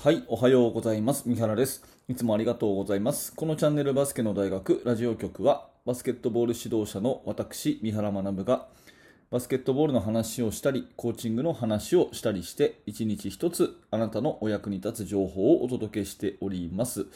はい、おはようございます。三原です。いつもありがとうございます。このチャンネルバスケの大学ラジオ局は、バスケットボール指導者の私、三原学が、バスケットボールの話をしたり、コーチングの話をしたりして、一日一つあなたのお役に立つ情報をお届けしております。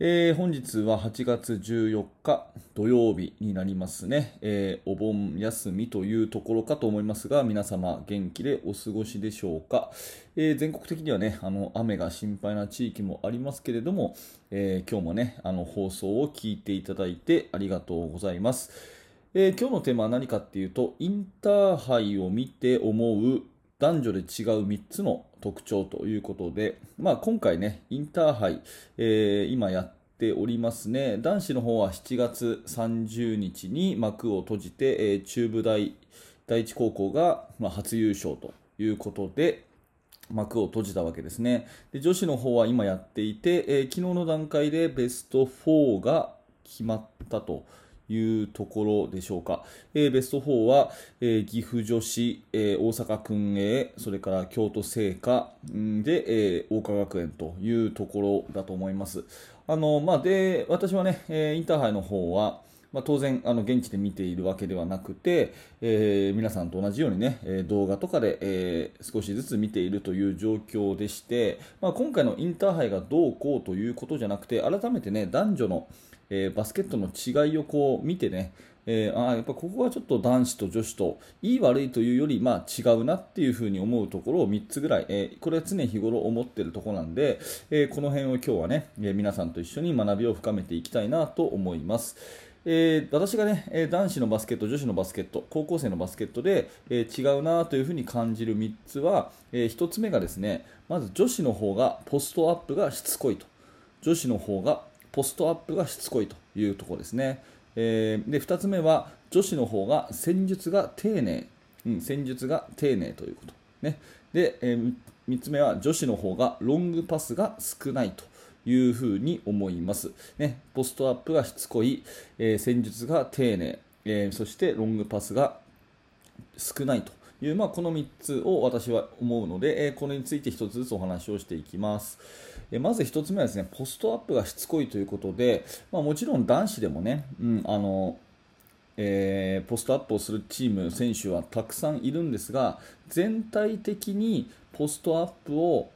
えー、本日は8月14日土曜日になりますね、えー、お盆休みというところかと思いますが、皆様元気でお過ごしでしょうか？えー、全国的にはね、あの雨が心配な地域もありますけれども、え今日もね、あの放送を聞いていただいてありがとうございます。え今日のテーマは何かっていうと、インターハイを見て思う男女で違う3つの特徴ということで、まあ、今回ね、インターハイ、えー、今やっておりますね。男子の方は7月30日に幕を閉じて、えー、中部大第一高校が、まあ、初優勝ということで、幕を閉じたわけですね。で女子の方は今やっていて、えー、昨日の段階でベスト4が決まったと。いうところでしょうか。えー、ベスト4は、えー、岐阜女子、えー、大阪薫英、それから京都精華で、えー、桜花学園というところだと思います。あのまあ、で私はね、えインターハイの方は、まあ、当然あの現地で見ているわけではなくて、えー、皆さんと同じようにね、動画とかで、えー、少しずつ見ているという状況でして、まあ、今回のインターハイがどうこうということじゃなくて改めてね男女の、えー、バスケットの違いをこう見てね、えー、あやっぱここはちょっと男子と女子といい悪いというより、まあ、違うなっていうふうに思うところを3つぐらい、えー、これは常日頃思っているところなんで、えこの辺を今日はね、え皆さんと一緒に学びを深めていきたいなと思います。えー、私がね、男子のバスケット、女子のバスケット、高校生のバスケットで、えー、違うなというふうに感じる3つは、えー、1つ目がですね、まず女子の方がポストアップがしつこいと。女子の方がポストアップがしつこいというところですね。え、で2つ目は女子の方が戦術が丁寧、うん、戦術が丁寧ということ。ね、で、え、3つ目は女子の方がロングパスが少ないと。いうふうに思います、ね、ポストアップがしつこい、えー、戦術が丁寧、えー、そしてロングパスが少ないという、まあ、この3つを私は思うので、えー、これについて1つずつお話をしていきます。えまず1つ目はですねポストアップがしつこいということで、まあ、もちろん男子でもね、うんあのえー、ポストアップをするチーム、選手はたくさんいるんですが全体的にポストアップを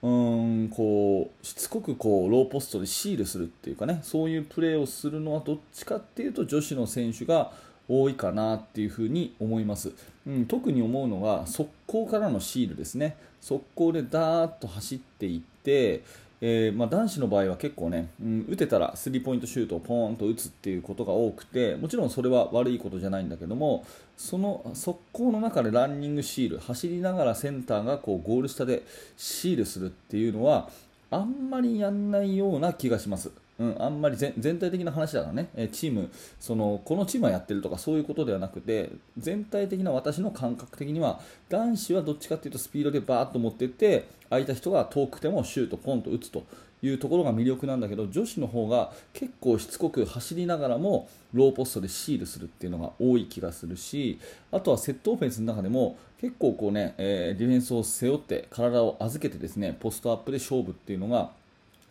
うんこうしつこくこうローポストでシールするっていうかねそういうプレーをするのはどっちかっていうと女子の選手が多いかなっていうふうに思います、うん、特に思うのが速攻からのシールですね。速攻でダーッと走っていってえー、まあ、男子の場合は結構ね、うん、打てたらスリーポイントシュートをポーンと打つっていうことが多くてもちろんそれは悪いことじゃないんだけどもその速攻の中でランニングシール走りながらセンターがこうゴール下でシールするっていうのはあんまりやんないような気がします。うん、あんまり全体的な話だからね、えチームその、このチームはやってるとかそういうことではなくて、全体的な私の感覚的には、男子はどっちかというとスピードでバーッと持っていって、空いた人が遠くてもシュート、ポンと打つというところが魅力なんだけど、女子の方が結構しつこく走りながらも、ローポストでシールするっていうのが多い気がするし、あとはセットオフェンスの中でも、結構こうね、えディフェンスを背負って、体を預けてですね、ポストアップで勝負っていうのが、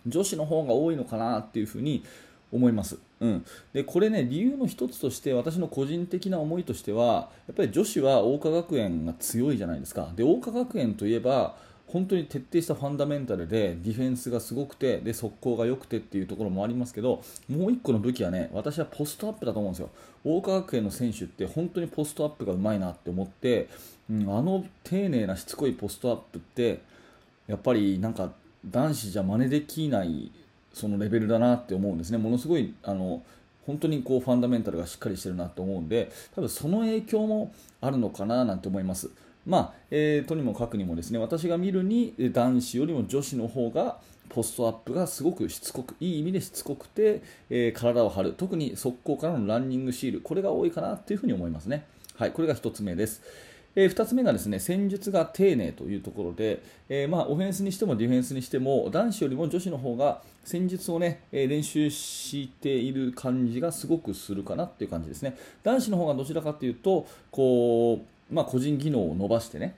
女子の方が多いのかなっていうふうに思います。うん、でこれね理由の一つとして私の個人的な思いとしてはやっぱり女子は桜花学園が強いじゃないですか。で桜花学園といえば本当に徹底したファンダメンタルでディフェンスがすごくてで速攻が良くてっていうところもありますけどもう1個の武器はね私はポストアップだと思うんですよ。桜花学園の選手って本当にポストアップがうまいなって思って、うん、あの丁寧なしつこいポストアップってやっぱりなんか男子じゃ真似できないそのレベルだなって思うんですね、ものすごいあの本当にこうファンダメンタルがしっかりしてるなと思うんで、多分その影響もあるのかななんて思います。まあえー、とにもかくにもですね私が見るに男子よりも女子の方がポストアップがすごくしつこくいい意味でしつこくて、えー、体を張る特に速攻からのランニングシールこれが多いかなというふに思いますね。はい、これが1つ目です。えー、2つ目がですね戦術が丁寧というところで、えー、まあ、オフェンスにしてもディフェンスにしても男子よりも女子の方が戦術を、ね、え練習している感じがすごくするかなという感じですね。男子の方がどちらかというとこう、まあ、個人技能を伸ばしてね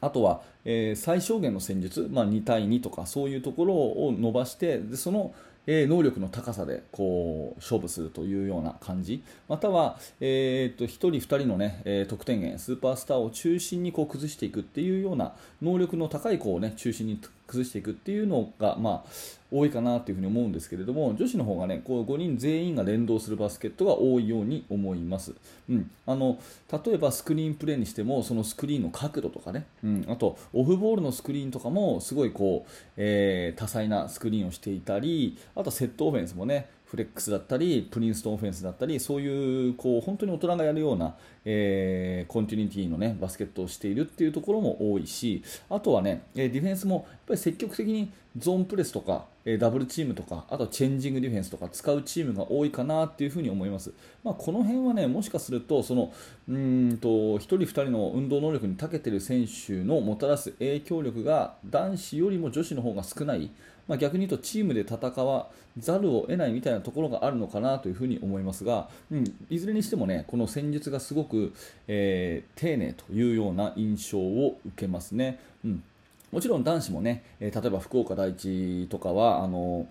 あとは、えー、最小限の戦術、まあ、2対2とかそういうところを伸ばしてでそのえ、能力の高さでこう勝負するというような感じ。または、えー、っと1人、2人の、ね、え得点源スーパースターを中心にこう崩していくっていうような能力の高い子を、ね、中心に崩していくっていうのが、まあ、多いかなというふに思うんですけれども女子の方がねこう5人全員が連動するバスケットが多いように思います、うん、あの例えばスクリーンプレーにしてもそのスクリーンの角度とかね、うん、あとオフボールのスクリーンとかもすごいこう、えー、多彩なスクリーンをしていたりあとセットオフェンスもねフレックスだったりプリンストンオフェンスだったりそういうこう本当に大人がやるような、えー、コンティニティの、ね、バスケットをしているっていうところも多いしあとはねディフェンスもやっぱり積極的にゾーンプレスとかえダブルチームとかあとはチェンジングディフェンスとか使うチームが多いかなっていうふに思います、まあ、この辺はねもしかするとそのうんと1人、2人の運動能力に長けてる選手のもたらす影響力が男子よりも女子の方が少ない。まあ、逆に言うとチームで戦わざるを得ないみたいなところがあるのかなというふに思いますが、うん、いずれにしてもねこの戦術がすごく、えー、丁寧というような印象を受けますね。うん。もちろん男子もね、え、例えば福岡第一とかはあの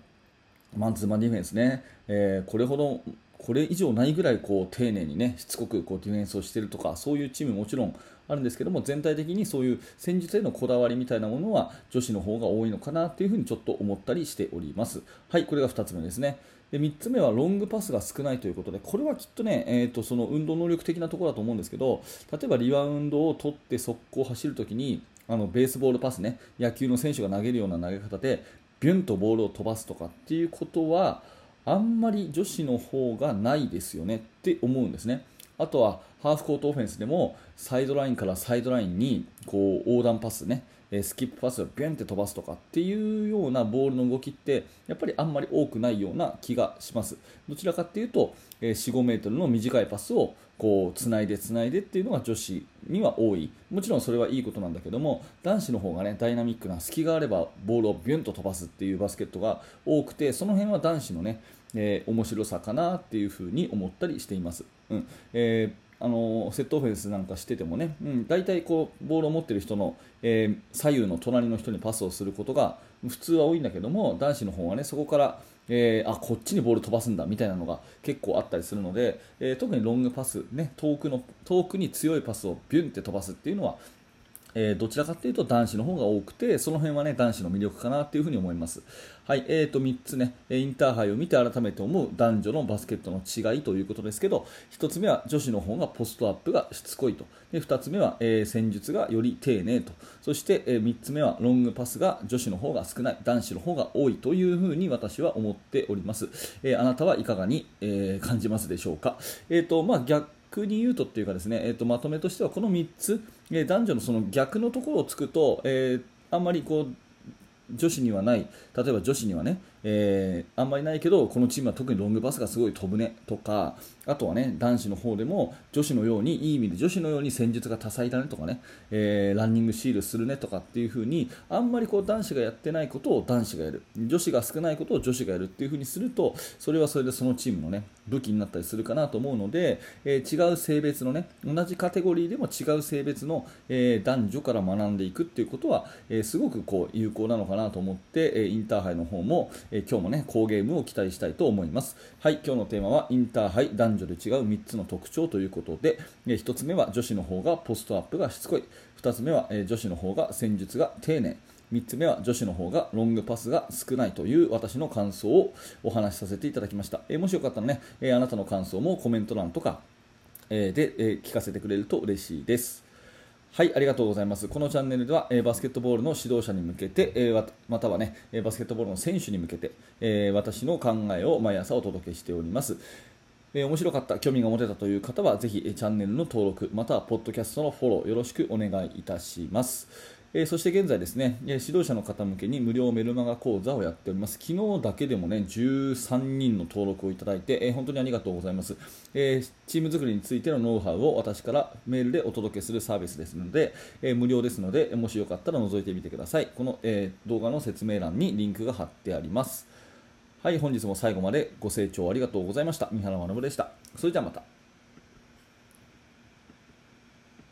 マンツーマンディフェンスね、えー、これほどこれ以上ないぐらいこう丁寧にねしつこくこうディフェンスをしているとかそういうチームももちろんあるんですけども全体的にそういう戦術へのこだわりみたいなものは女子の方が多いのかなというふにちょっと思ったりしております。はいこれが2つ目ですね。で3つ目はロングパスが少ないということでこれはきっとね、えーと、その運動能力的なところだと思うんですけど例えばリバウンドを取って速攻走るときにあのベースボールパスね野球の選手が投げるような投げ方でビュンとボールを飛ばすとかっていうことはあんまり女子の方がないですよねって思うんですね。あとはハーフコートオフェンスでもサイドラインからサイドラインにこう横断パスねスキップパスをビュンって飛ばすとかっていうようなボールの動きってやっぱりあんまり多くないような気がします。どちらかっていうと4、5メートルの短いパスをこうつないでつないでっていうのが女子には多い。もちろんそれはいいことなんだけども男子の方がねダイナミックな隙があればボールをビュンと飛ばすっていうバスケットが多くてその辺は男子のね、えー、面白さかなっていうふうに思ったりしています。うん。えーあのセットオフェンスなんかしててもね、うん、大体こうボールを持っている人の、えー、左右の隣の人にパスをすることが普通は多いんだけども男子の方はねそこから、えー、あこっちにボール飛ばすんだみたいなのが結構あったりするので、えー、特にロングパス、ね、遠くの遠くに強いパスをビュンって飛ばすっていうのはえー、どちらかというと男子の方が多くてその辺はね男子の魅力かなというふに思います。はい、えー、と3つねインターハイを見て改めて思う男女のバスケットの違いということですけど1つ目は女子の方がポストアップがしつこいとで2つ目は、えー、戦術がより丁寧とそして、えー、3つ目はロングパスが女子の方が少ない男子の方が多いというふうに私は思っております。えー、あなたはいかがに、え、感じますでしょうか？えーとまあ、逆逆に言うとっていうかですね、えー、とまとめとしてはこの3つ、えー、男女のその逆のところをつくと、えー、あんまりこう女子にはない例えば女子にはねえー、あんまりないけどこのチームは特にロングパスがすごい飛ぶねとかあとはね男子の方でも女子のようにいい意味で女子のように戦術が多彩だねとかね、えー、ランニングシールするねとかっていう風にあんまりこう男子がやってないことを男子がやる。女子が少ないことを女子がやるっていう風にするとそれはそれでそのチームのね武器になったりするかなと思うので、えー、違う性別のね同じカテゴリーでも違う性別の、え男女から学んでいくっていうことは、えすごくこう有効なのかなと思って、えインターハイの方も、え今日もね好ゲームを期待したいと思います。はい今日のテーマはインターハイ男女で違う3つの特徴ということで、え1つ目は女子の方がポストアップがしつこい2つ目は、え女子の方が戦術が丁寧3つ目は女子の方がロングパスが少ないという私の感想をお話しさせていただきました、えもしよかったらね、えあなたの感想もコメント欄とか、えで、え聞かせてくれると嬉しいですはい、ありがとうございます。このチャンネルでは、えー、バスケットボールの指導者に向けて、えー、またはね、バスケットボールの選手に向けて、えー、私の考えを毎朝お届けしております。え、面白かった、興味が持てたという方は、ぜひ、チャンネルの登録、またはポッドキャストのフォローよろしくお願いいたします。えー、そして現在ですね、指導者の方向けに無料メルマガ講座をやっております。昨日だけでもね、13人の登録をいただいて、えー、本当にありがとうございます、えー、チーム作りについてのノウハウを私からメールでお届けするサービスですので、え無料ですので、もしよかったら覗いてみてください。この、え動画の説明欄にリンクが貼ってあります。はい、本日も最後までご清聴ありがとうございました。三原学でした。それではまた。